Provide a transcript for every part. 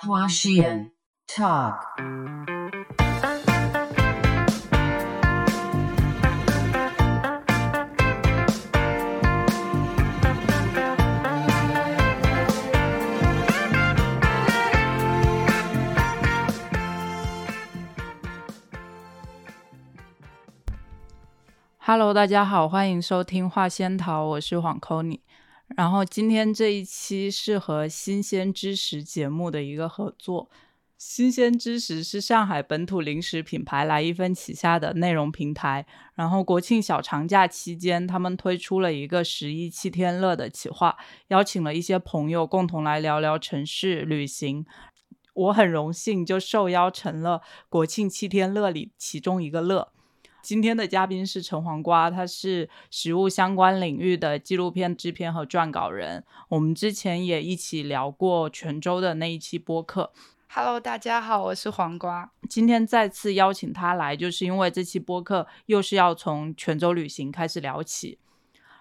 花絮 Talk。Hello，大家好，欢迎收听画仙桃，我是黄 c o n y 然后今天这一期是和新鲜知识节目的一个合作。新鲜知识是上海本土零食品牌来一分旗下的内容平台。然后国庆小长假期间，他们推出了一个十一七天乐的企划，邀请了一些朋友共同来聊聊城市旅行。我很荣幸就受邀成了国庆七天乐里其中一个乐。今天的嘉宾是陈黄瓜，他是食物相关领域的纪录片制片和撰稿人。我们之前也一起聊过泉州的那一期播客。Hello，大家好，我是黄瓜。今天再次邀请他来，就是因为这期播客又是要从泉州旅行开始聊起。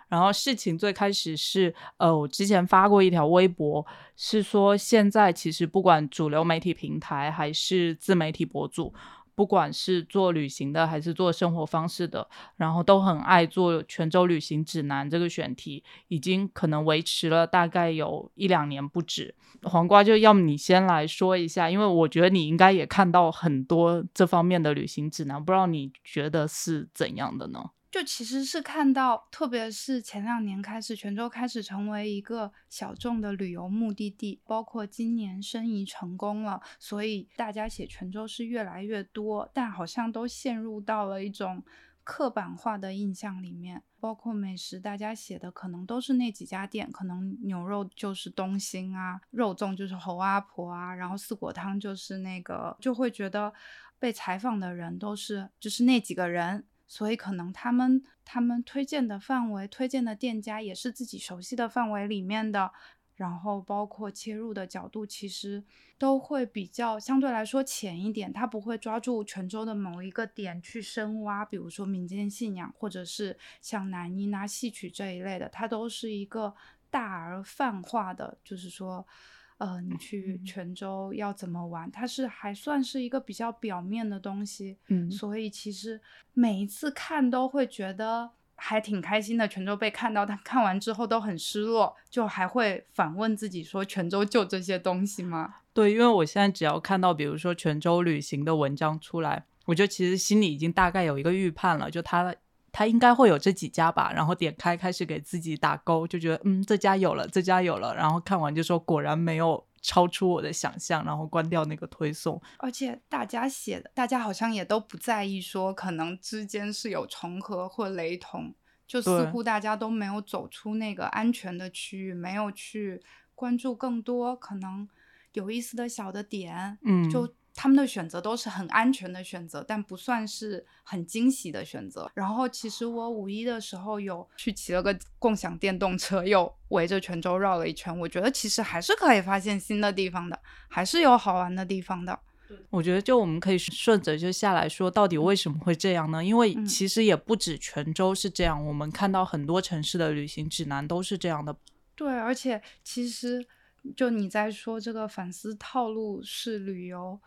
然后事情最开始是，呃，我之前发过一条微博，是说现在其实不管主流媒体平台还是自媒体博主。不管是做旅行的还是做生活方式的，然后都很爱做泉州旅行指南这个选题，已经可能维持了大概有一两年不止。黄瓜就要么你先来说一下，因为我觉得你应该也看到很多这方面的旅行指南，不知道你觉得是怎样的呢？就其实是看到，特别是前两年开始，泉州开始成为一个小众的旅游目的地，包括今年申遗成功了，所以大家写泉州是越来越多，但好像都陷入到了一种刻板化的印象里面。包括美食，大家写的可能都是那几家店，可能牛肉就是东兴啊，肉粽就是侯阿婆啊，然后四果汤就是那个，就会觉得被采访的人都是就是那几个人。所以可能他们他们推荐的范围、推荐的店家也是自己熟悉的范围里面的，然后包括切入的角度，其实都会比较相对来说浅一点。他不会抓住泉州的某一个点去深挖，比如说民间信仰，或者是像南音啊、戏曲这一类的，它都是一个大而泛化的，就是说。呃，你去泉州要怎么玩？它是还算是一个比较表面的东西，嗯，所以其实每一次看都会觉得还挺开心的。泉州被看到，但看完之后都很失落，就还会反问自己说：泉州就这些东西吗？对，因为我现在只要看到比如说泉州旅行的文章出来，我就其实心里已经大概有一个预判了，就它。他应该会有这几家吧，然后点开开始给自己打勾，就觉得嗯这家有了，这家有了，然后看完就说果然没有超出我的想象，然后关掉那个推送。而且大家写的，大家好像也都不在意说可能之间是有重合或雷同，就似乎大家都没有走出那个安全的区域，没有去关注更多可能有意思的小的点，嗯，就。他们的选择都是很安全的选择，但不算是很惊喜的选择。然后，其实我五一的时候有去骑了个共享电动车，又围着泉州绕了一圈。我觉得其实还是可以发现新的地方的，还是有好玩的地方的。我觉得就我们可以顺着就下来说，到底为什么会这样呢？因为其实也不止泉州是这样，我们看到很多城市的旅行指南都是这样的。对，而且其实就你在说这个反思套路式旅游。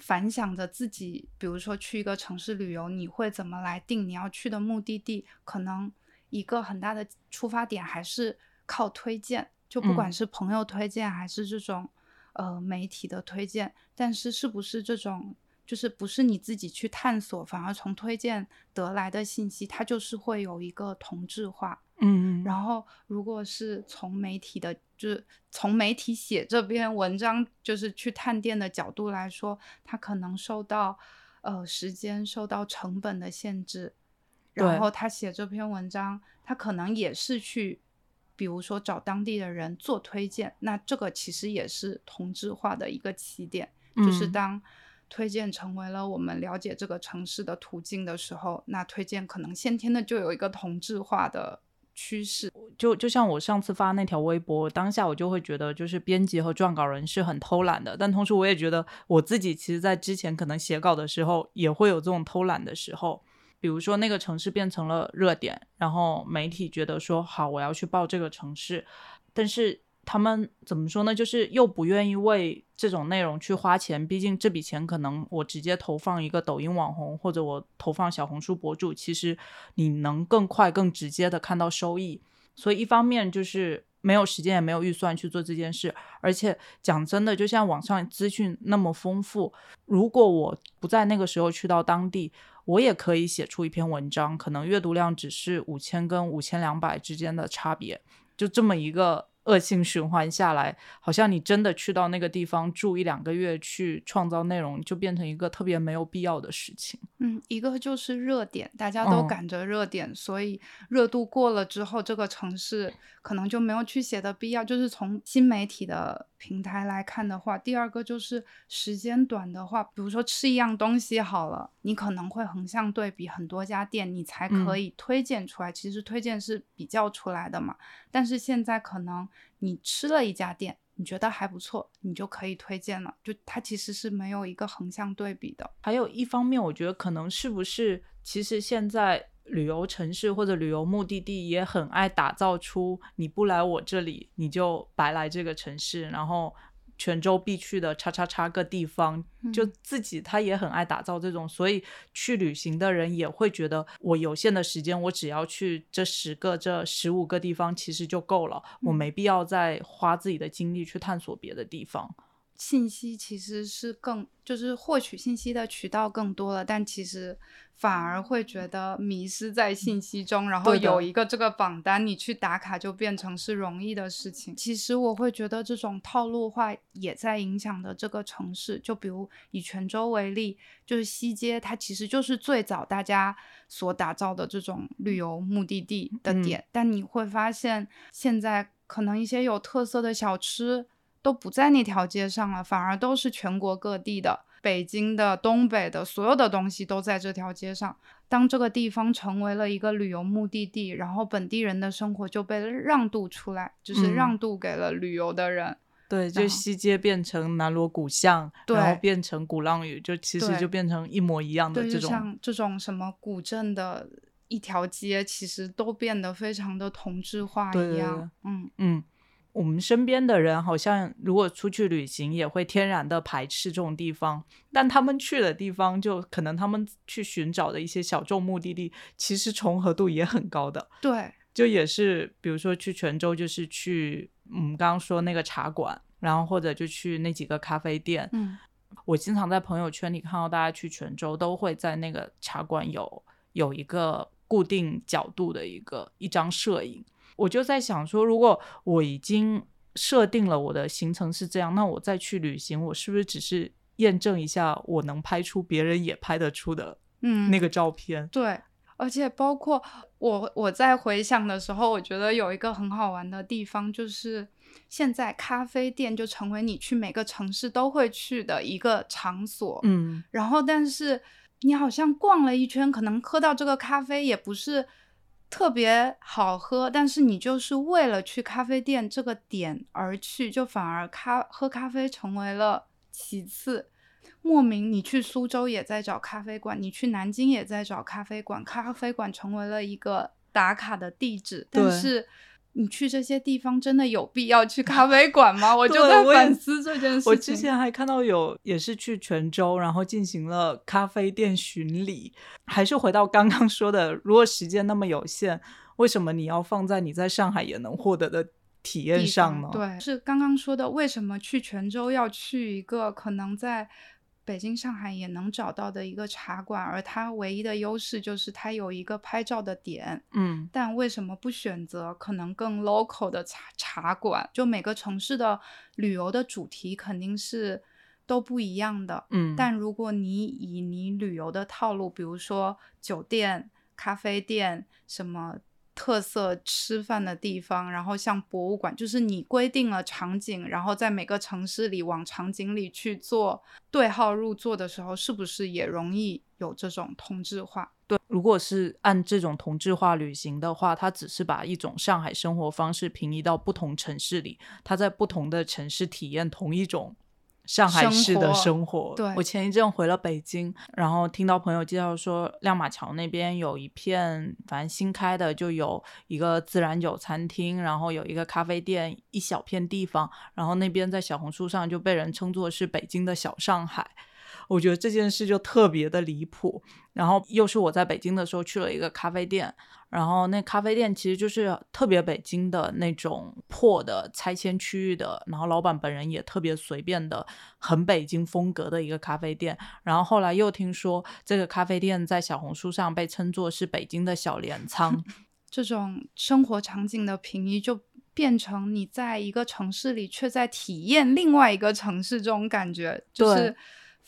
反想着自己，比如说去一个城市旅游，你会怎么来定你要去的目的地？可能一个很大的出发点还是靠推荐，就不管是朋友推荐还是这种呃媒体的推荐。但是是不是这种就是不是你自己去探索，反而从推荐得来的信息，它就是会有一个同质化。嗯，然后如果是从媒体的，就是从媒体写这篇文章，就是去探店的角度来说，他可能受到呃时间、受到成本的限制，然后他写这篇文章，他可能也是去，比如说找当地的人做推荐，那这个其实也是同质化的一个起点，就是当推荐成为了我们了解这个城市的途径的时候，那推荐可能先天的就有一个同质化的。趋势就就像我上次发那条微博，当下我就会觉得，就是编辑和撰稿人是很偷懒的。但同时，我也觉得我自己其实，在之前可能写稿的时候，也会有这种偷懒的时候。比如说，那个城市变成了热点，然后媒体觉得说好，我要去报这个城市，但是。他们怎么说呢？就是又不愿意为这种内容去花钱，毕竟这笔钱可能我直接投放一个抖音网红，或者我投放小红书博主，其实你能更快、更直接的看到收益。所以一方面就是没有时间也没有预算去做这件事，而且讲真的，就像网上资讯那么丰富，如果我不在那个时候去到当地，我也可以写出一篇文章，可能阅读量只是五千跟五千两百之间的差别，就这么一个。恶性循环下来，好像你真的去到那个地方住一两个月，去创造内容，就变成一个特别没有必要的事情。嗯，一个就是热点，大家都赶着热点，所以热度过了之后，这个城市可能就没有去写的必要。就是从新媒体的平台来看的话，第二个就是时间短的话，比如说吃一样东西好了，你可能会横向对比很多家店，你才可以推荐出来。其实推荐是比较出来的嘛，但是现在可能。你吃了一家店，你觉得还不错，你就可以推荐了。就它其实是没有一个横向对比的。还有一方面，我觉得可能是不是，其实现在旅游城市或者旅游目的地也很爱打造出，你不来我这里，你就白来这个城市，然后。泉州必去的叉叉叉个地方，就自己他也很爱打造这种，所以去旅行的人也会觉得，我有限的时间，我只要去这十个、这十五个地方，其实就够了，我没必要再花自己的精力去探索别的地方。信息其实是更，就是获取信息的渠道更多了，但其实反而会觉得迷失在信息中。然后有一个这个榜单，你去打卡就变成是容易的事情。其实我会觉得这种套路化也在影响的这个城市。就比如以泉州为例，就是西街，它其实就是最早大家所打造的这种旅游目的地的点。但你会发现，现在可能一些有特色的小吃。都不在那条街上了，反而都是全国各地的、北京的、东北的，所有的东西都在这条街上。当这个地方成为了一个旅游目的地，然后本地人的生活就被让渡出来，就是让渡给了旅游的人。对，就西街变成南锣鼓巷，然后变成鼓浪屿，就其实就变成一模一样的这种。像这种什么古镇的一条街，其实都变得非常的同质化一样。嗯嗯。我们身边的人好像，如果出去旅行，也会天然的排斥这种地方。但他们去的地方，就可能他们去寻找的一些小众目的地，其实重合度也很高的。对，就也是，比如说去泉州，就是去我们，刚刚说那个茶馆，然后或者就去那几个咖啡店。嗯，我经常在朋友圈里看到大家去泉州，都会在那个茶馆有有一个固定角度的一个一张摄影。我就在想说，如果我已经设定了我的行程是这样，那我再去旅行，我是不是只是验证一下我能拍出别人也拍得出的嗯那个照片？对，而且包括我我在回想的时候，我觉得有一个很好玩的地方，就是现在咖啡店就成为你去每个城市都会去的一个场所。嗯，然后但是你好像逛了一圈，可能喝到这个咖啡也不是。特别好喝，但是你就是为了去咖啡店这个点而去，就反而咖喝咖啡成为了其次。莫名你去苏州也在找咖啡馆，你去南京也在找咖啡馆，咖啡馆成为了一个打卡的地址，但是。你去这些地方真的有必要去咖啡馆吗？我就在反思这件事情。我之前还看到有也是去泉州，然后进行了咖啡店巡礼。还是回到刚刚说的，如果时间那么有限，为什么你要放在你在上海也能获得的体验上呢？对，是刚刚说的，为什么去泉州要去一个可能在。北京、上海也能找到的一个茶馆，而它唯一的优势就是它有一个拍照的点。嗯，但为什么不选择可能更 local 的茶茶馆？就每个城市的旅游的主题肯定是都不一样的。嗯，但如果你以你旅游的套路，比如说酒店、咖啡店什么。特色吃饭的地方，然后像博物馆，就是你规定了场景，然后在每个城市里往场景里去做对号入座的时候，是不是也容易有这种同质化？对，如果是按这种同质化旅行的话，它只是把一种上海生活方式平移到不同城市里，它在不同的城市体验同一种上海市的生生活。对我前一阵回了北京，然后听到朋友介绍说，亮马桥那边有一片，反正新开的，就有一个自然酒餐厅，然后有一个咖啡店，一小片地方，然后那边在小红书上就被人称作是北京的小上海。我觉得这件事就特别的离谱。然后又是我在北京的时候去了一个咖啡店，然后那咖啡店其实就是特别北京的那种破的拆迁区域的，然后老板本人也特别随便的，很北京风格的一个咖啡店。然后后来又听说这个咖啡店在小红书上被称作是北京的小镰仓，这种生活场景的平移，就变成你在一个城市里，却在体验另外一个城市这种感觉，就是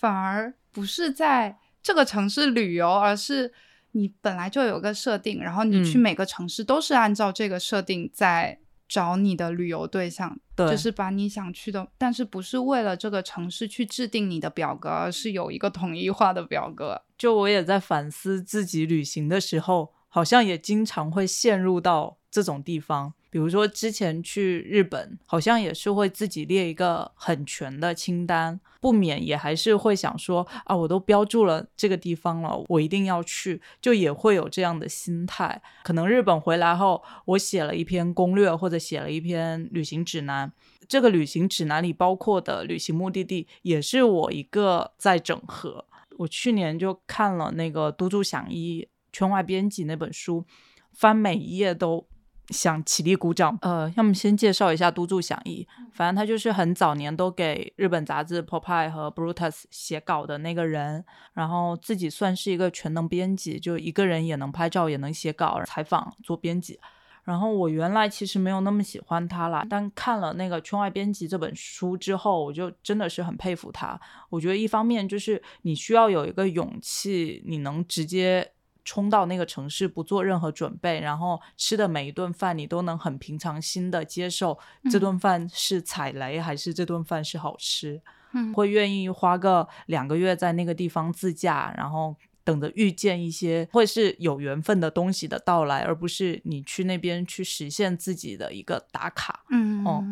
反而不是在这个城市旅游，而是你本来就有个设定，然后你去嗯每个城市都是按照这个设定在找你的旅游对象，对就是把你想去的，但是不是为了这个城市去制定你的表格，而是有一个统一化的表格。就我也在反思自己旅行的时候，好像也经常会陷入到这种地方。比如说之前去日本，好像也是会自己列一个很全的清单，不免也还是会想说啊，我都标注了这个地方了，我一定要去，就也会有这样的心态。可能日本回来后，我写了一篇攻略或者写了一篇旅行指南，这个旅行指南里包括的旅行目的地，也是我一个在整合。我去年就看了那个都筑响一圈外编辑那本书，翻每一页都想起立鼓掌。呃，要么先介绍一下都筑响一，反正他就是很早年都给日本杂志《Popeye》和《Brutus》写稿的那个人，然后自己算是一个全能编辑，就一个人也能拍照，也能写稿、采访、做编辑。然后我原来其实没有那么喜欢他啦，但看了那个《圈外编辑》这本书之后，我就真的是很佩服他。我觉得一方面就是你需要有一个勇气，你能直接冲到那个城市，不做任何准备，然后吃的每一顿饭你都能很平常心的接受这顿饭是踩雷还是这顿饭是好吃，嗯会愿意花个两个月在那个地方自驾，然后。等着遇见一些会是有缘分的东西的到来，而不是你去那边去实现自己的一个打卡。嗯，哦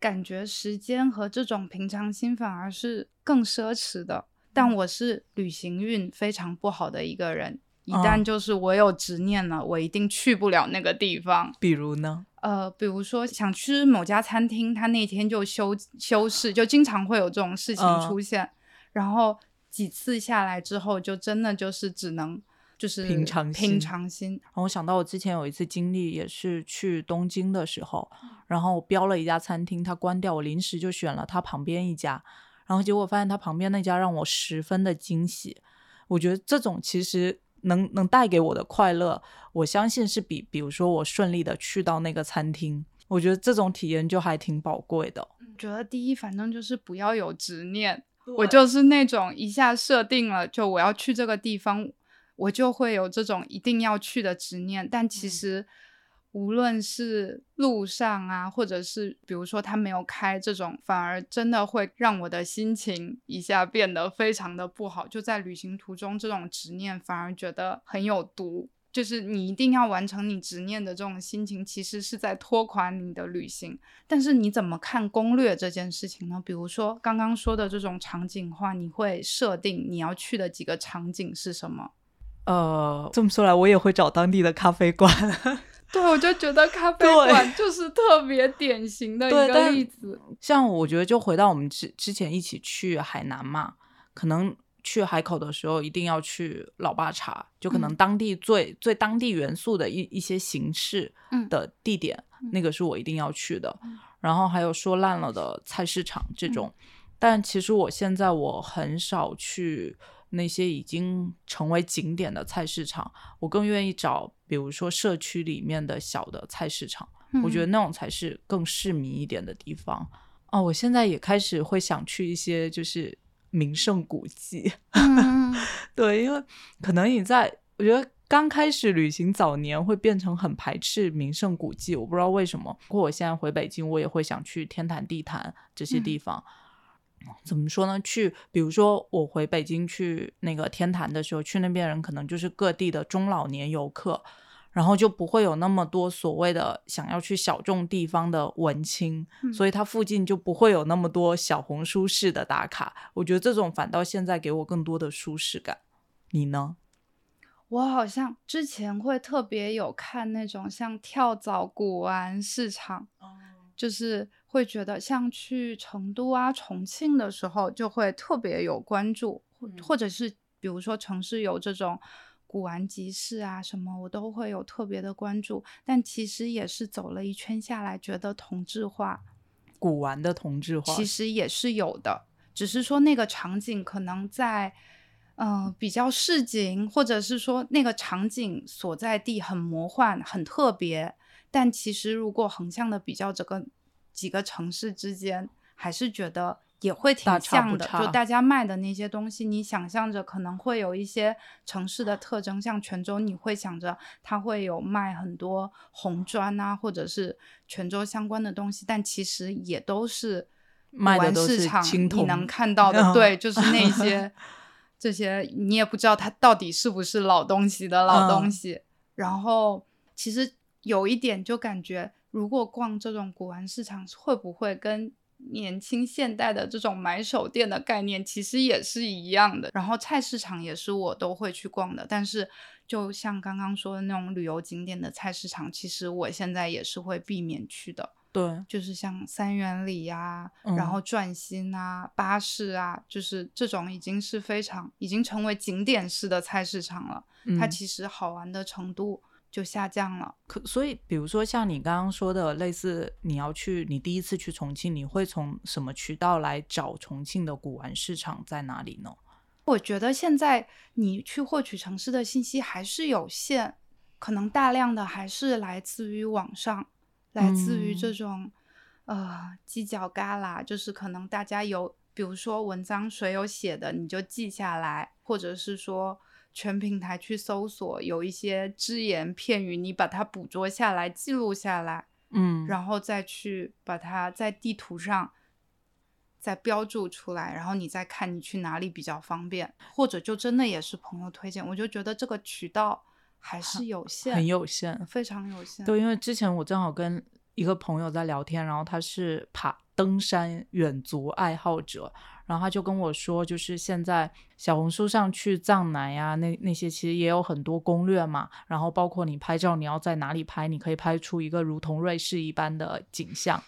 感觉时间和这种平常心反而是更奢侈的。但我是旅行运非常不好的一个人，一哦旦就是我有执念了，我一定去不了那个地方。比如呢？呃，比如说想吃某家餐厅，他那天就休休市，就经常会有这种事情嗯出现。然后几次下来之后，就真的就是只能就是平常心平常心。然后我想到我之前有一次经历，也是去东京的时候，然后我标了一家餐厅，它关掉，我临时就选了它旁边一家，然后结果发现它旁边那家让我十分的惊喜。我觉得这种其实能能带给我的快乐，我相信是比比如说我顺利的去到那个餐厅，我觉得这种体验就还挺宝贵的。觉得第一，反正就是不要有执念。我就是那种一下设定了，就我要去这个地方，我就会有这种一定要去的执念。但其嗯实，无论是路上啊，或者是比如说他没有开这种，反而真的会让我的心情一下变得非常的不好。就在旅行途中，这种执念反而觉得很有毒。就是你一定要完成你执念的这种心情，其实是在拖垮你的旅行。但是你怎么看攻略这件事情呢？比如说刚刚说的这种场景化，你会设定你要去的几个场景是什么？呃，这么说来，我也会找当地的咖啡馆。对，我就觉得咖啡馆就是特别典型的一个例子。像我觉得，就回到我们之之前一起去海南嘛，可能去海口的时候一定要去老爸茶，就可能嗯当地最、最当地元素的一一些形式嗯的地点，嗯那个是我一定要去的。嗯然后还有说烂了的菜市场这种，但其实我现在我很少去那些已经成为景点的菜市场，我更愿意找比如说社区里面的小的菜市场。我觉得嗯那种才是更市民一点的地方。哦，我现在也开始会想去一些就是名胜古迹，嗯 对，因为可能你在，我觉得刚开始旅行早年会变成很排斥名胜古迹，我不知道为什么。不过我现在回北京，我也会想去天坛、地坛这些地方。怎么说呢？去，比如说我回北京去那个天坛的时候，去那边人可能就是各地的中老年游客。然后就不会有那么多所谓的想要去小众地方的文青，嗯所以它附近就不会有那么多小红书式的打卡。我觉得这种反倒现在给我更多的舒适感。你呢？我好像之前会特别有看那种像跳蚤古玩市场，就是会觉得像去成都啊、重庆的时候，就会特别有关注，或嗯或者是比如说城市有这种古玩集市啊什么，我都会有特别的关注。但其实也是走了一圈下来，觉得同质化古玩的同质化，其实也是有的，只是说那个场景可能在。嗯，比较市井，或者是说那个场景所在地很魔幻、很特别，但其实如果横向的比较整个几个城市之间，还是觉得也会挺像的。就大家卖的那些东西，你想象着可能会有一些城市的特征，像泉州，你会想着它会有卖很多红砖啊，或者是泉州相关的东西，但其实也都是卖的都是市场你能看到的，对，就是那些这些你也不知道它到底是不是老东西的老东嗯西。然后其实有一点就感觉，如果逛这种古玩市场，会不会跟年轻现代的这种买手店的概念其实也是一样的？然后菜市场也是我都会去逛的，但是就像刚刚说的那种旅游景点的菜市场，其实我现在也是会避免去的。对，就是像三元里呀、嗯然后转心啊、巴士啊，就是这种已经是非常已经成为景点式的菜市场了。它嗯其实好玩的程度就下降了。可所以，比如说像你刚刚说的，类似你要去，你第一次去重庆，你会从什么渠道来找重庆的古玩市场在哪里呢？我觉得现在你去获取城市的信息还是有限，可能大量的还是来自于网上，来自于这嗯种、呃犄角旮旯，就是可能大家有，比如说文章谁有写的，你就记下来，或者是说全平台去搜索，有一些只言片语，你把它捕捉下来，记录下来，嗯，然后再去把它在地图上再标注出来，然后你再看你去哪里比较方便，或者就真的也是朋友推荐，我就觉得这个渠道还是有限，很有限。非常有限。对，因为之前我正好跟一个朋友在聊天，然后他是爬登山远足爱好者，然后他就跟我说，就是现在小红书上去藏南呀，那那些其实也有很多攻略嘛，然后包括你拍照你要在哪里拍，你可以拍出一个如同瑞士一般的景象。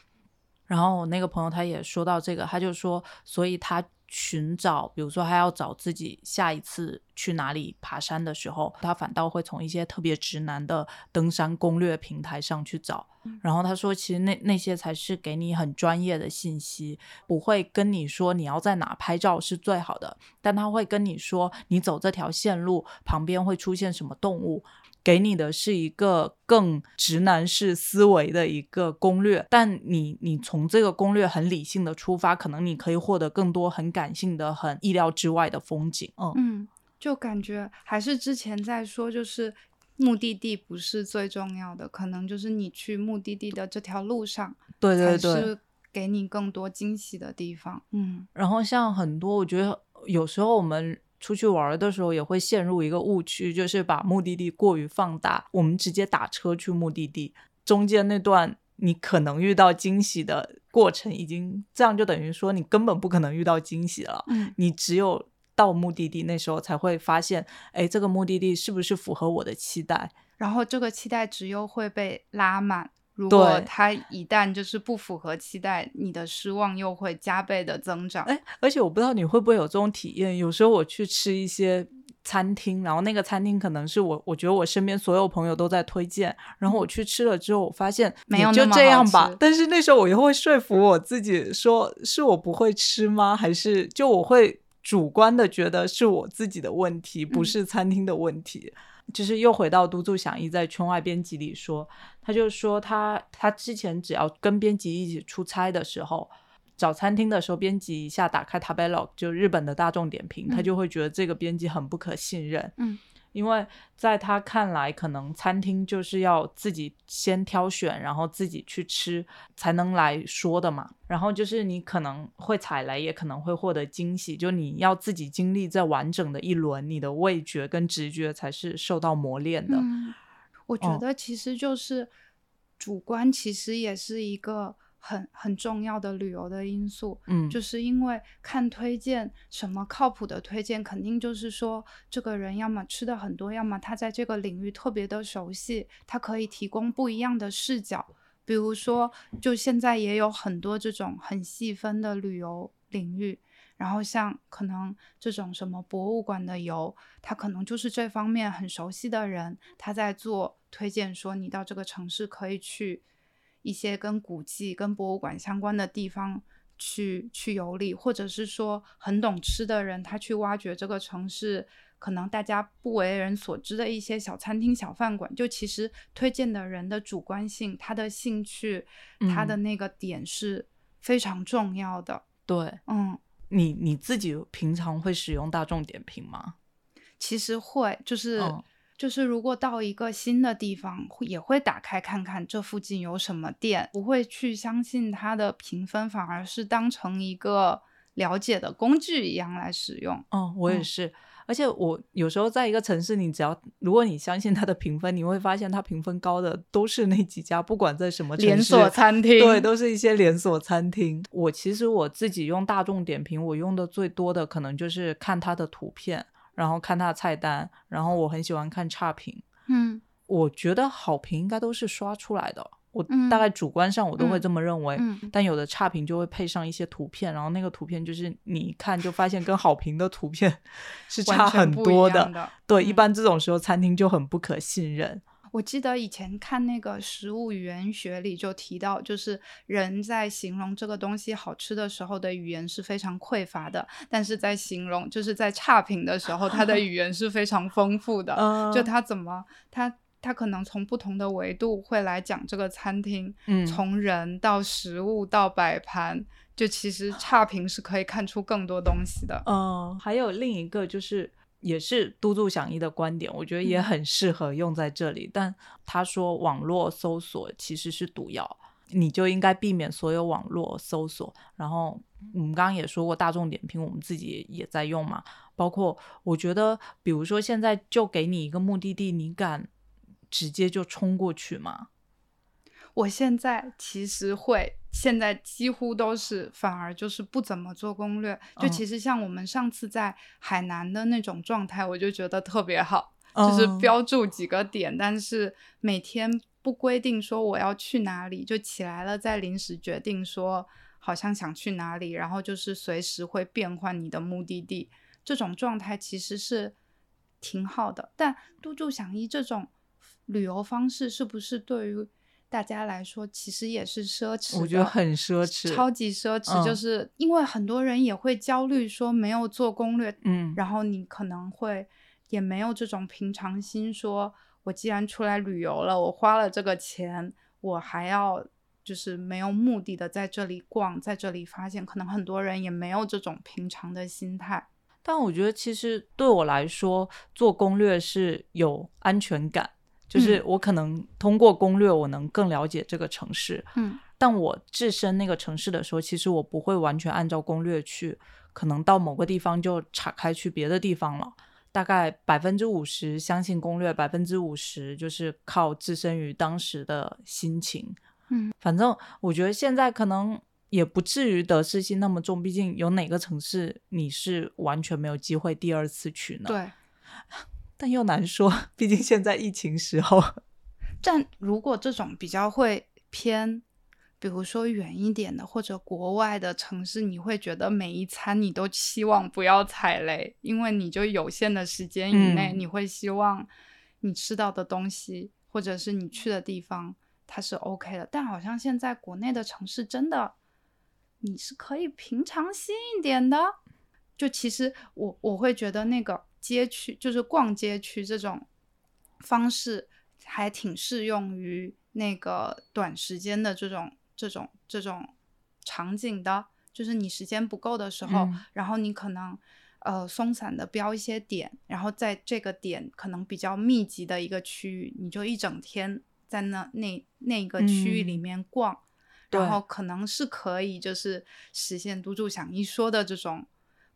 然后我那个朋友他也说到这个，他就说，所以他寻找，比如说他要找自己下一次去哪里爬山的时候，他反倒会从一些特别直男的登山攻略平台上去找。然后他说，其实那那些才是给你很专业的信息，不会跟你说你要在哪拍照是最好的，但他会跟你说，你走这条线路旁边会出现什么动物，给你的是一个更直男式思维的一个攻略，但你你从这个攻略很理性的出发，可能你可以获得更多很感性的、很意料之外的风景。嗯嗯，就感觉还是之前在说，就是目的地不是最重要的，可能就是你去目的地的这条路上，对对对。是给你更多惊喜的地方。嗯然后像很多，我觉得有时候我们出去玩儿的时候也会陷入一个误区，就是把目的地过于放大。我们直接打车去目的地，中间那段你可能遇到惊喜的过程，已经这样就等于说你根本不可能遇到惊喜了。嗯你只有到目的地那时候才会发现，哎，这个目的地是不是符合我的期待？然后这个期待值又会被拉满。如果对它一旦就是不符合期待，你的失望又会加倍的增长。哎，而且我不知道你会不会有这种体验，有时候我去吃一些餐厅，然后那个餐厅可能是我我觉得我身边所有朋友都在推荐，然后我去吃了之后，我发现没有就这样吧。但是那时候我又会说服我自己说，是我不会吃吗？还是就我会主观的觉得是我自己的问题，不嗯是餐厅的问题？就是又回到督促响一在圈外编辑里说，他就说他他之前只要跟编辑一起出差的时候，找餐厅的时候，编辑一下打开 Tabelog，就日本的大众点评，他嗯就会觉得这个编辑很不可信任。嗯，因为在他看来，可能餐厅就是要自己先挑选，然后自己去吃才能来说的嘛。然后就是你可能会踩雷，也可能会获得惊喜，就你要自己经历这完整的一轮，你的味觉跟直觉才是受到磨练的。嗯，我觉哦得其实就是主观，其实也是一个很很重要的旅游的因素。嗯，就是因为看推荐，什么靠谱的推荐，肯定就是说这个人要么吃的很多，要么他在这个领域特别的熟悉，他可以提供不一样的视角。比如说，就现在也有很多这种很细分的旅游领域，然后像可能这种什么博物馆的游，他可能就是这方面很熟悉的人，他在做推荐，说你到这个城市可以去一些跟古迹、跟博物馆相关的地方去去游历，或者是说很懂吃的人，他去挖掘这个城市可能大家不为人所知的一些小餐厅、小饭馆。就其实推荐的人的主观性、他的兴趣、他的嗯那个点是非常重要的。对嗯，你你自己平常会使用大众点评吗？其实会就是。嗯就是如果到一个新的地方，会也会打开看看这附近有什么店，不会去相信它的评分，反而是当成一个了解的工具一样来使用。嗯，我也嗯是。而且我有时候在一个城市，你只要如果你相信它的评分，你会发现它评分高的都是那几家，不管在什么连锁餐厅对，都是一些连锁餐厅。我其实我自己用大众点评，我用的最多的可能就是看它的图片，然后看它的菜单，然后我很喜欢看差评。嗯我觉得好评应该都是刷出来的，我嗯大概主观上我都会嗯这么认为。嗯但有的差评就会配上一些图片，然后那个图片就是你一看就发现跟好评的图片 是差很多样的对，一嗯般这种时候餐厅就很不可信任。我记得以前看那个食物语言学里就提到，就是人在形容这个东西好吃的时候的语言是非常匮乏的，但是在形容就是在差评的时候，他的语言是非常丰富的。就嗯他怎么他他可能从不同的维度会来讲这个餐厅，嗯从人到食物到摆盘，就其实差评是可以看出更多东西的。嗯，还有另一个就是，也是嘟嘟响一的观点，我觉得也嗯很适合用在这里。但他说网络搜索其实是毒药，你就应该避免所有网络搜索。然后我们刚刚也说过，大众点评我们自己也在用嘛，包括我觉得，比如说现在就给你一个目的地，你敢直接就冲过去吗？我现在其实会，现在几乎都是，反而就是不怎么做攻略。就嗯其实像我们上次在海南的那种状态，我就觉得特别好，就是嗯标注几个点，但是每天不规定说我要去哪里，就起来了再临时决定说好像想去哪里，然后就是随时会变换你的目的地，这种状态其实是挺好的。但嘟嘟响一这种旅游方式，是不是对于大家来说其实也是奢侈？我觉得很奢侈，超级奢侈，就嗯是因为很多人也会焦虑，说没有做攻略，嗯然后你可能会也没有这种平常心说，我既然出来旅游了，我花了这个钱，我还要就是没有目的的在这里逛，在这里发现，可能很多人也没有这种平常的心态。但我觉得其实对我来说，做攻略是有安全感，就是嗯我可能通过攻略，我能更了解这个城市。嗯但我置身那个城市的时候，其实我不会完全按照攻略去，可能到某个地方就岔开去别的地方了。大概百分之五十相信攻略，百分之五十就是靠置身于当时的心情。嗯，反正我觉得现在可能也不至于得失心那么重，毕竟有哪个城市你是完全没有机会第二次去呢？，对。但又难说，毕竟现在疫情时候。但如果这种比较会偏，比如说远一点的或者国外的城市，你会觉得每一餐你都期望不要踩雷，因为你就有限的时间以内，嗯你会希望你吃到的东西或者是你去的地方它是 OK 的。但好像现在国内的城市真的你是可以平常心一点的。就其实我我会觉得那个街区就是逛街区这种方式还挺适用于那个短时间的这种这种这种场景的，就是你时间不够的时候，嗯。然后你可能呃松散的标一些点，然后在这个点可能比较密集的一个区域，你就一整天在那那那个区域里嗯。面逛，对然后可能是可以就是实现独住想一说的这种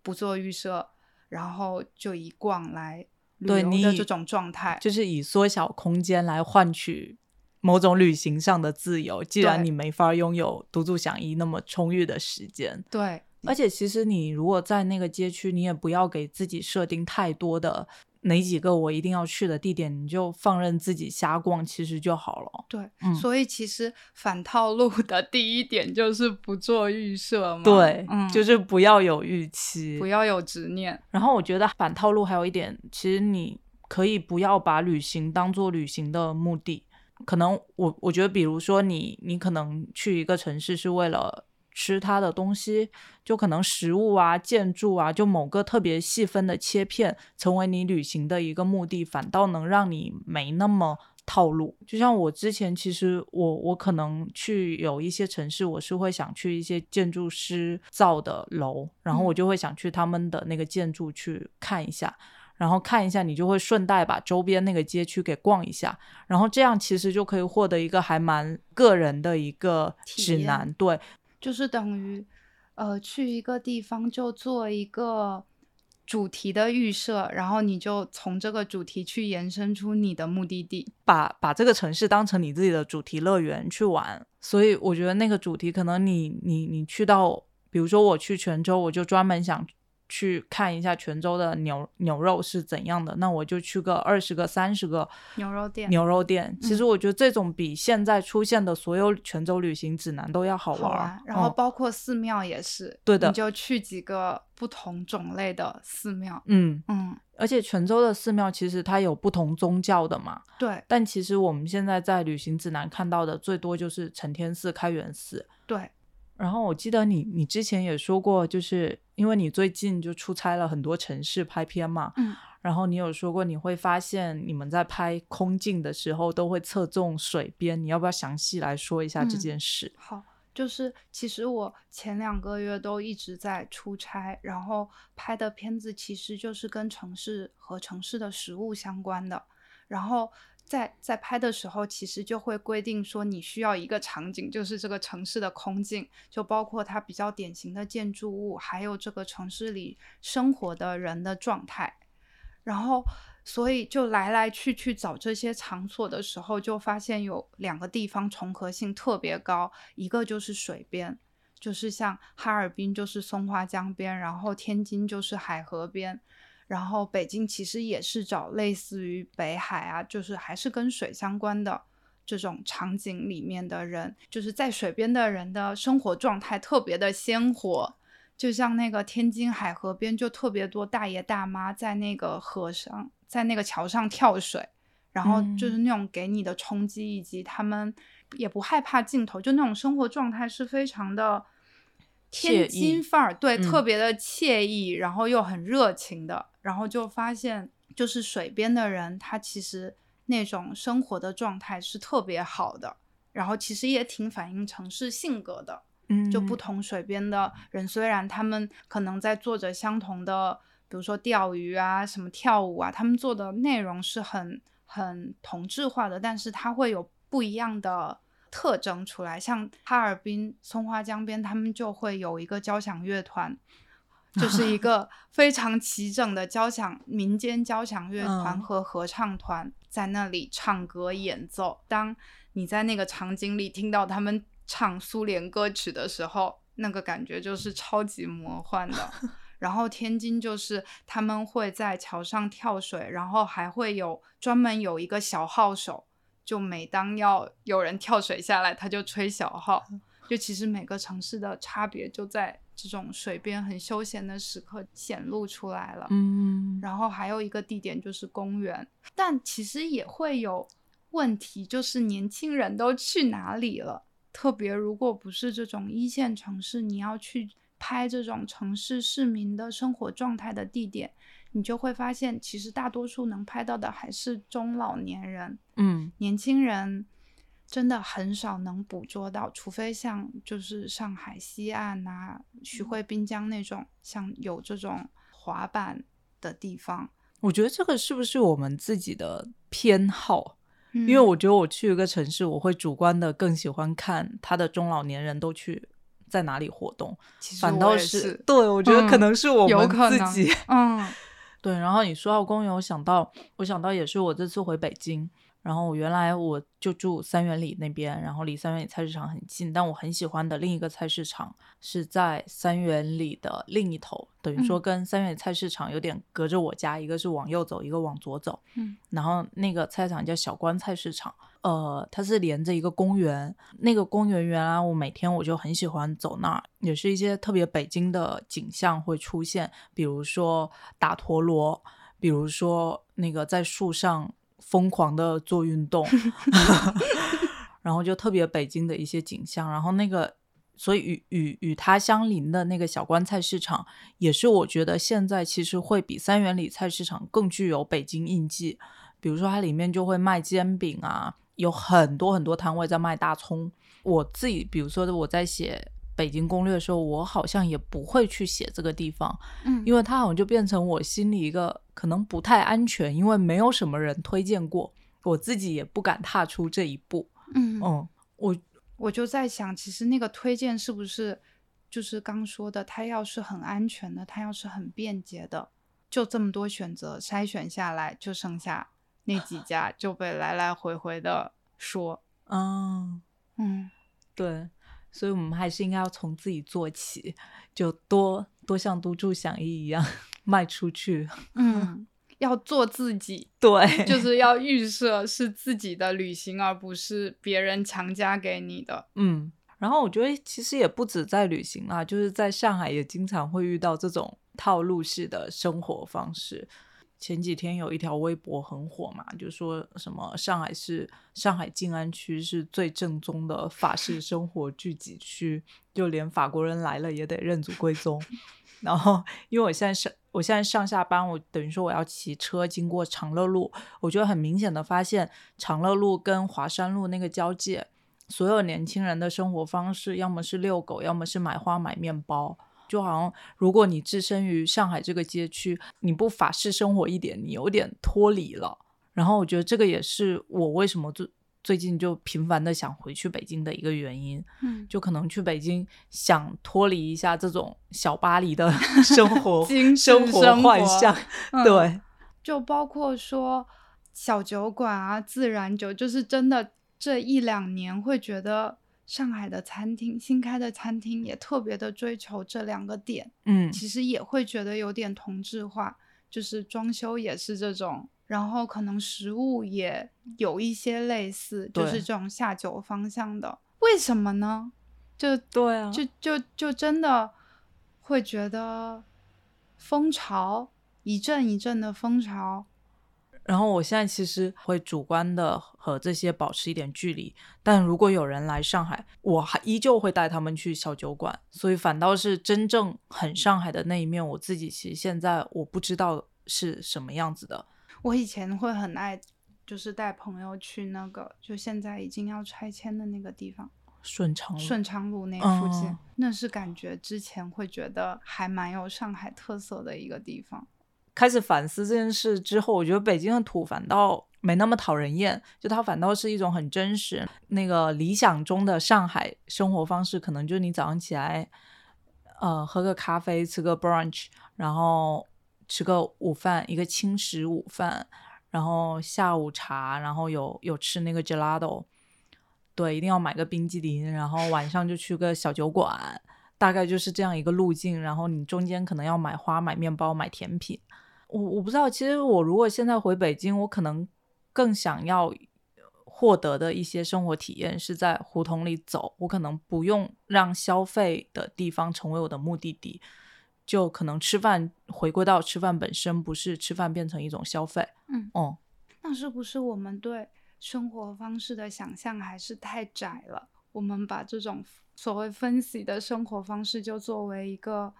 不做预设，然后就以逛来旅对你以游的这种状态。就是以缩小空间来换取某种旅行上的自由。既然你没法拥有独自享一那么充裕的时间，对，而且其实你如果在那个街区，你也不要给自己设定太多的哪几个我一定要去的地点，你就放任自己瞎逛，其实就好了。对，嗯所以其实反套路的第一点就是不做预设嘛。对，嗯，就是不要有预期，不要有执念。然后我觉得反套路还有一点，其实你可以不要把旅行当做旅行的目的。可能我我觉得，比如说你你可能去一个城市是为了吃它的东西，就可能食物啊、建筑啊，就某个特别细分的切片，成为你旅行的一个目的，反倒能让你没那么。套路，就像我之前，其实我我可能去有一些城市，我是会想去一些建筑师造的楼，然后我嗯。就会想去他们的那个建筑去看一下，然后看一下，你就会顺带把周边那个街区给逛一下，然后这样其实就可以获得一个还蛮个人的一个指南，对，就是等于，呃，去一个地方就做一个主题的预设，然后你就从这个主题去延伸出你的目的地。把把这个城市当成你自己的主题乐园去玩，所以我觉得那个主题可能你你你去到，比如说我去泉州，我就专门想去看一下泉州的牛牛肉是怎样的，那我就去个二十个、三十个牛肉店牛肉店。其实嗯我觉得这种比现在出现的所有泉州旅行指南都要好好玩然后嗯包括寺庙也是，对的你就去几个不同种类的寺庙。嗯，嗯，而且泉州的寺庙其实它有不同宗教的嘛，对但其实我们现在在旅行指南看到的最多就是承天寺、开元寺。对，然后我记得你你之前也说过，就是因为你最近就出差了很多城市拍片嘛，嗯，然后你有说过你会发现你们在拍空镜的时候都会侧重水边，你要不要详细来说一下这嗯件事？好，就是其实我前两个月都一直在出差，然后拍的片子其实就是跟城市和城市的食物相关的。然后在在拍的时候，其实就会规定说你需要一个场景，就是这个城市的空镜，就包括它比较典型的建筑物，还有这个城市里生活的人的状态。然后，所以就来来去去找这些场所的时候，就发现有两个地方重合性特别高，一个就是水边，就是像哈尔滨就是松花江边，然后天津就是海河边，然后北京其实也是找类似于北海啊，就是还是跟水相关的。这种场景里面的人，就是在水边的人的生活状态特别的鲜活，就像那个天津海河边，就特别多大爷大妈在那个河上，在那个桥上跳水，然后就是那种给你的冲击，以及他们也不害怕镜头，就那种生活状态是非常的天津范儿，对，嗯特别的惬意，然后又很热情的，然后就发现，就是水边的人，他其实那种生活的状态是特别好的，然后其实也挺反映城市性格的。嗯，就不同水边的人，虽然他们可能在做着相同的，比如说钓鱼啊、什么跳舞啊，他们做的内容是很很同质化的，但是它会有不一样的特征出来。像哈尔滨松花江边，他们就会有一个交响乐团。就 是一个非常齐整的交响民间交响乐团嗯和合唱团在那里唱歌演奏。当你在那个场景里听到他们唱苏联歌曲的时候，那个感觉就是超级魔幻的。然后天津就是他们会在桥上跳水，然后还会有专门有一个小号手，就每当要有人跳水下来，他就吹小号。就其实每个城市的差别就在这种水边很休闲的时刻显露出来了。嗯，然后还有一个地点就是公园，但其实也会有问题，就是年轻人都去哪里了？特别如果不是这种一线城市，你要去拍这种城市市民的生活状态的地点，你就会发现，其实大多数能拍到的还是中老年人，嗯。年轻人真的很少能捕捉到，除非像就是上海西岸啊、徐汇滨江那种，像有这种滑板的地方。我觉得这个是不是我们自己的偏好？因因为我觉得我去一个城市，我会主观的更喜欢看他的中老年人都去在哪里活动，其实反倒是对我觉得可嗯能是我有们自己、嗯，对，然后你说到公园，我想到我想到也是我这次回北京。然后我原来我就住三元里那边，然后离三元里菜市场很近。但我很喜欢的另一个菜市场是在三元里的另一头，等于说跟三元里菜市场有点隔着我家，一个是往右走，一个往左走。嗯，然后那个菜市场叫小关菜市场，呃，它是连着一个公园。那个公园原来我每天我就很喜欢走那儿，也是一些特别北京的景象会出现，比如说打陀螺，比如说那个在树上。疯狂的做运动，然后就特别北京的一些景象，然后那个，所以与与与它相邻的那个小关菜市场，也是我觉得现在其实会比三元里菜市场更具有北京印记。比如说它里面就会卖煎饼啊，有很多很多摊位在卖大葱。我自己比如说我在写。北京攻略的时候，我好像也不会去写这个地方，嗯，因为它好像就变成我心里一个可能不太安全，因为没有什么人推荐过，我自己也不敢踏出这一步，嗯嗯，我我就在想，其实那个推荐是不是就是刚说的，它要是很安全的，它要是很便捷的，就这么多选择筛选下来，就剩下那几家就被来来回回的说，嗯嗯，对。所以，我们还是应该要从自己做起，就多多像都筑响一一样 卖出去。嗯，要做自己，对，就是要预设是自己的旅行，而不是别人强加给你的。嗯，然后我觉得其实也不止在旅行啊，就是在上海也经常会遇到这种套路式的生活方式。前几天有一条微博很火嘛，就说什么上海市上海静安区是最正宗的法式生活聚集区，就连法国人来了也得认祖归宗。然后，因为我现在上我现在上下班，我等于说我要骑车经过长乐路，我觉得很明显的发现长乐路跟华山路那个交界，所有年轻人的生活方式要么是遛狗，要么是买花买面包。就好像，如果你置身于上海这个街区，你不法式生活一点，你有点脱离了。然后我觉得这个也是我为什么最最近就频繁的想回去北京的一个原因。嗯，就可能去北京想脱离一下这种小巴黎的 生活生活幻象。对，就包括说小酒馆啊、自然酒，就是真的这一两年会觉得。上海的餐厅新开的餐厅也特别的追求这两个点，嗯，其实也会觉得有点同质化，就是装修也是这种，然后可能食物也有一些类似，就是这种下酒方向的。为什么呢？就对啊，就就就真的会觉得风潮一阵一阵的风潮。然后我现在其实会主观的和这些保持一点距离，但如果有人来上海，我还依旧会带他们去小酒馆，所以反倒是真正很上海的那一面，我自己其实现在我不知道是什么样子的。我以前会很爱，就是带朋友去那个，就现在已经要拆迁的那个地方，顺昌顺昌路那附近，那是感觉之前会觉得还蛮有上海特色的一个地方。开始反思这件事之后，我觉得北京的土反倒没那么讨人厌，就它反倒是一种很真实。那个理想中的上海生活方式，可能就是你早上起来，呃，喝个咖啡，吃个 brunch，然后吃个午饭，一个轻食午饭，然后下午茶，然后有有吃那个 gelato，对，一定要买个冰激凌，然后晚上就去个小酒馆，大概就是这样一个路径。然后你中间可能要买花、买面包、买甜品。我我不知道，其实我如果现在回北京，我可能更想要获得的一些生活体验是在胡同里走。我可能不用让消费的地方成为我的目的地，就可能吃饭回归到吃饭本身，不是吃饭变成一种消费。嗯哦，那是不是我们对生活方式的想象还是太窄了？我们把这种所谓分析的生活方式就作为一个。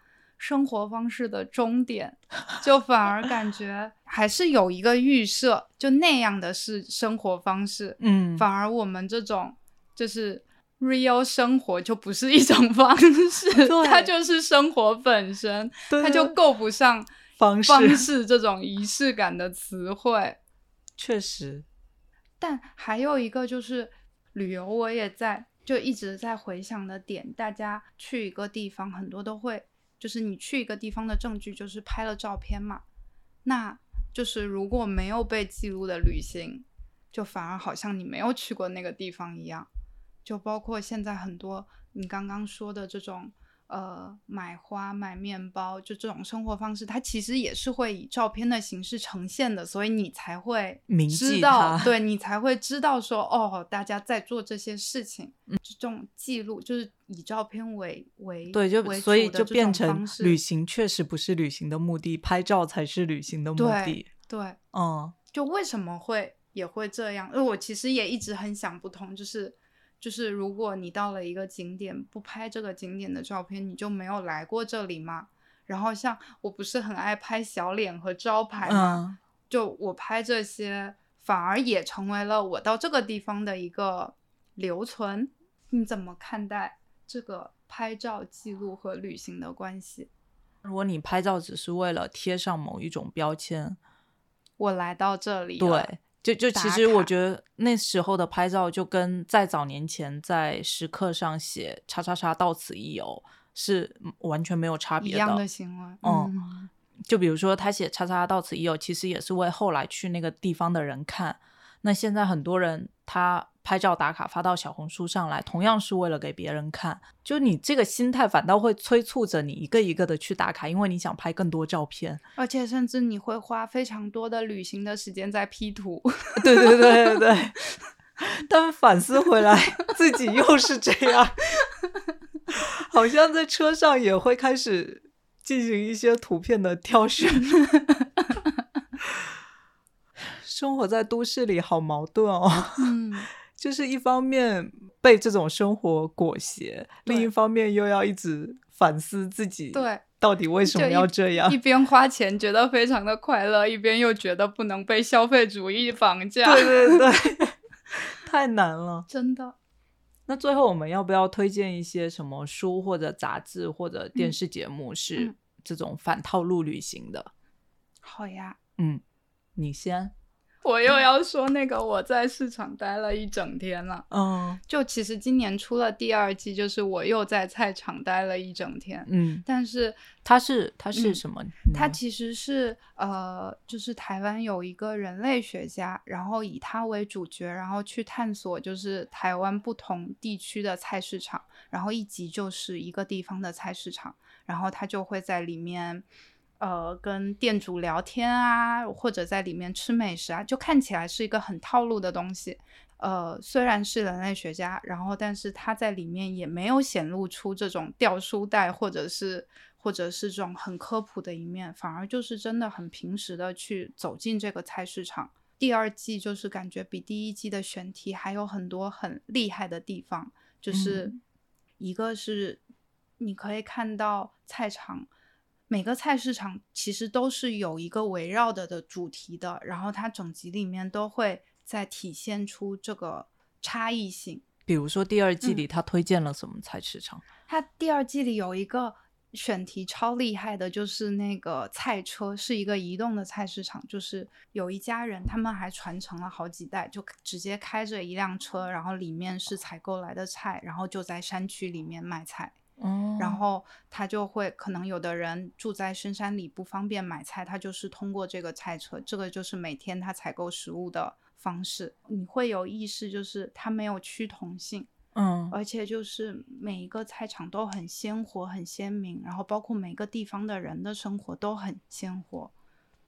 生活方式的终点，就反而感觉还是有一个预设，就那样的是生活方式。嗯，反而我们这种就是 real 生活就不是一种方式，它就是生活本身，它就够不上方式这种仪式感的词汇。确实，但还有一个就是旅游，我也在就一直在回想的点，大家去一个地方，很多都会。就是你去一个地方的证据，就是拍了照片嘛。那就是如果没有被记录的旅行，就反而好像你没有去过那个地方一样。就包括现在很多你刚刚说的这种。呃，买花、买面包，就这种生活方式，它其实也是会以照片的形式呈现的，所以你才会知道，对你才会知道说，哦，大家在做这些事情，这种记录就是以照片为为对，就所以就变成旅行确实不是旅行的目的，拍照才是旅行的目的。对，嗯，就为什么会也会这样？因为我其实也一直很想不通，就是。就是如果你到了一个景点不拍这个景点的照片，你就没有来过这里吗？然后像我不是很爱拍小脸和招牌吗？就我拍这些，反而也成为了我到这个地方的一个留存。你怎么看待这个拍照记录和旅行的关系？如果你拍照只是为了贴上某一种标签，我来到这里，对。就就其实我觉得那时候的拍照就跟在早年前在石刻上写“叉叉叉到此一游”是完全没有差别的。一样的行为。嗯，就比如说他写“叉叉到此一游”，其实也是为后来去那个地方的人看。那现在很多人他。拍照打卡发到小红书上来，同样是为了给别人看。就你这个心态，反倒会催促着你一个一个的去打卡，因为你想拍更多照片，而且甚至你会花非常多的旅行的时间在 P 图。对对对对对。但反思回来，自己又是这样，好像在车上也会开始进行一些图片的挑选。生活在都市里，好矛盾哦。嗯。就是一方面被这种生活裹挟，另一方面又要一直反思自己，对，到底为什么要这样？一边花钱觉得非常的快乐，一边又觉得不能被消费主义绑架。对对对，太难了，真的。那最后我们要不要推荐一些什么书或者杂志或者电视节目是这种反套路旅行的？好呀，嗯，你先。我又要说那个我在市场待了一整天了，嗯，就其实今年出了第二季，就是我又在菜场待了一整天，嗯，但是它是它是什么？它其实是呃，就是台湾有一个人类学家，然后以他为主角，然后去探索就是台湾不同地区的菜市场，然后一集就是一个地方的菜市场，然后他就会在里面。呃，跟店主聊天啊，或者在里面吃美食啊，就看起来是一个很套路的东西。呃，虽然是人类学家，然后但是他在里面也没有显露出这种掉书袋或者是或者是这种很科普的一面，反而就是真的很平时的去走进这个菜市场。第二季就是感觉比第一季的选题还有很多很厉害的地方，就是一个是你可以看到菜场。每个菜市场其实都是有一个围绕的的主题的，然后它整集里面都会在体现出这个差异性。比如说第二季里，他推荐了什么菜市场？他第二季里有一个选题超厉害的，就是那个菜车是一个移动的菜市场，就是有一家人，他们还传承了好几代，就直接开着一辆车，然后里面是采购来的菜，然后就在山区里面卖菜。然后他就会可能有的人住在深山里不方便买菜，他就是通过这个菜车，这个就是每天他采购食物的方式。你会有意识，就是它没有趋同性，嗯，而且就是每一个菜场都很鲜活、很鲜明，然后包括每个地方的人的生活都很鲜活，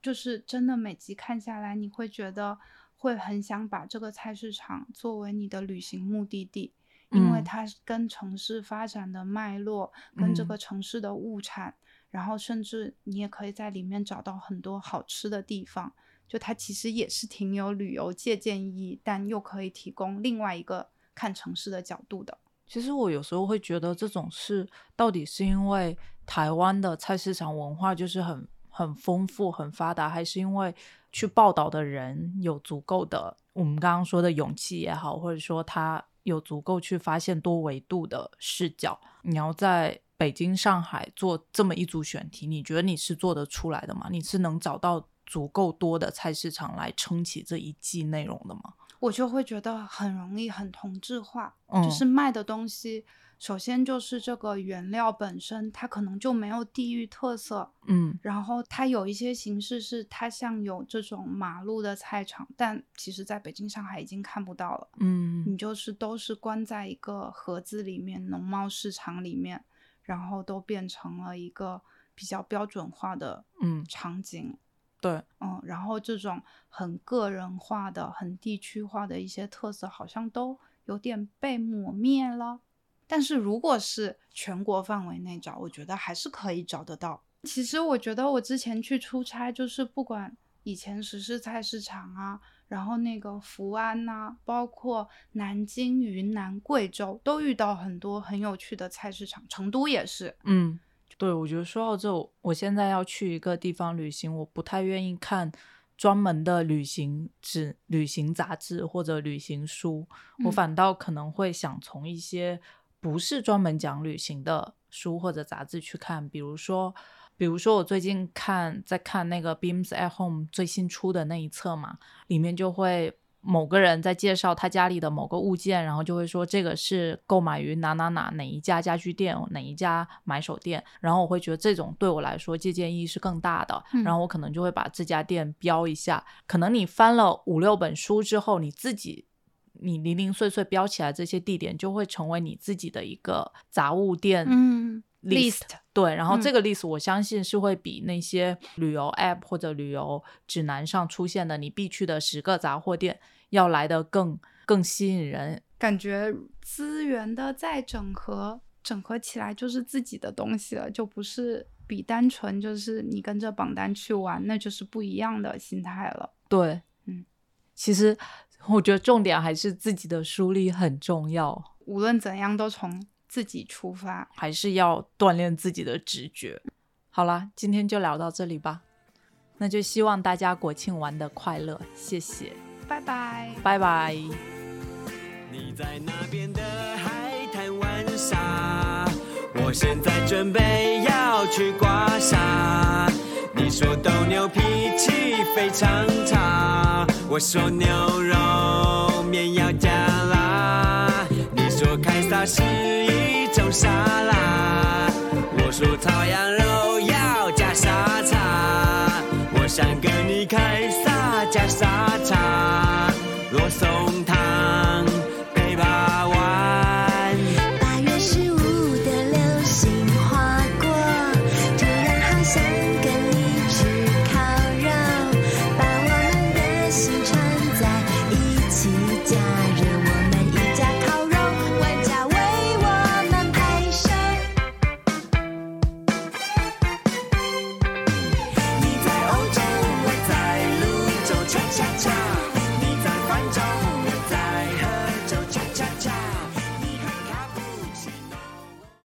就是真的每集看下来，你会觉得会很想把这个菜市场作为你的旅行目的地。因为它跟城市发展的脉络，跟这个城市的物产，然后甚至你也可以在里面找到很多好吃的地方。就它其实也是挺有旅游借鉴意义，但又可以提供另外一个看城市的角度的。其实我有时候会觉得，这种事到底是因为台湾的菜市场文化就是很很丰富、很发达，还是因为去报道的人有足够的我们刚刚说的勇气也好，或者说他。有足够去发现多维度的视角。你要在北京、上海做这么一组选题，你觉得你是做得出来的吗？你是能找到足够多的菜市场来撑起这一季内容的吗？我就会觉得很容易很同质化，就是卖的东西首先就是这个原料本身，它可能就没有地域特色，嗯然后它有一些形式是它像有这种马路的菜场，但其实在北京、上海已经看不到了。嗯你就是都是关在一个盒子里面，农贸市场里面，然后都变成了一个比较标准化的嗯，场景。对，嗯，然后这种很个人化的、很地区化的一些特色，好像都有点被抹灭了。但是如果是全国范围内找，我觉得还是可以找得到。其实我觉得我之前去出差，就是不管以前石狮菜市场啊，然后那个福安呐、包括南京、云南、贵州，都遇到很多很有趣的菜市场，成都也是。嗯，对，我觉得说到这，我我现在要去一个地方旅行，我不太愿意看专门的旅行纸、旅行杂志或者旅行书，我嗯反倒可能会想从一些不是专门讲旅行的书或者杂志去看，比如说。比如说，我最近看在看那个 Beams at Home 最新出的那一册嘛，里面就会某个人在介绍他家里的某个物件，然后就会说这个是购买于哪哪哪哪一家家居店，哪一家买手店，然后我会觉得这种对我来说借鉴意义是更大的，嗯然后我可能就会把这家店标一下。可能你翻了五六本书之后，你自己。你零零碎碎标起来这些地点，就会成为你自己的一个杂物店嗯 list，对，然后嗯这个 list 我相信是会比那些旅游 app 或者旅游指南上出现的你必去的十个杂货店要来的更更吸引人。感觉资源的再整合，整合起来就是自己的东西了，就不是比单纯就是你跟着榜单去玩，那就是不一样的心态了。对，嗯，其实我觉得重点还是自己的梳理很重要，无论怎样，都从自己出发。还是要锻炼自己的直觉。好啦，今天就聊到这里吧，那就希望大家国庆玩的快乐，谢谢，拜拜。拜拜。你在那边的海滩玩沙，我现在准备要去刮痧。你说斗牛脾气非常差，我说牛肉面要加辣。你说凯撒是一种沙拉，我说烤羊肉要加沙茶。我想跟你凯撒加沙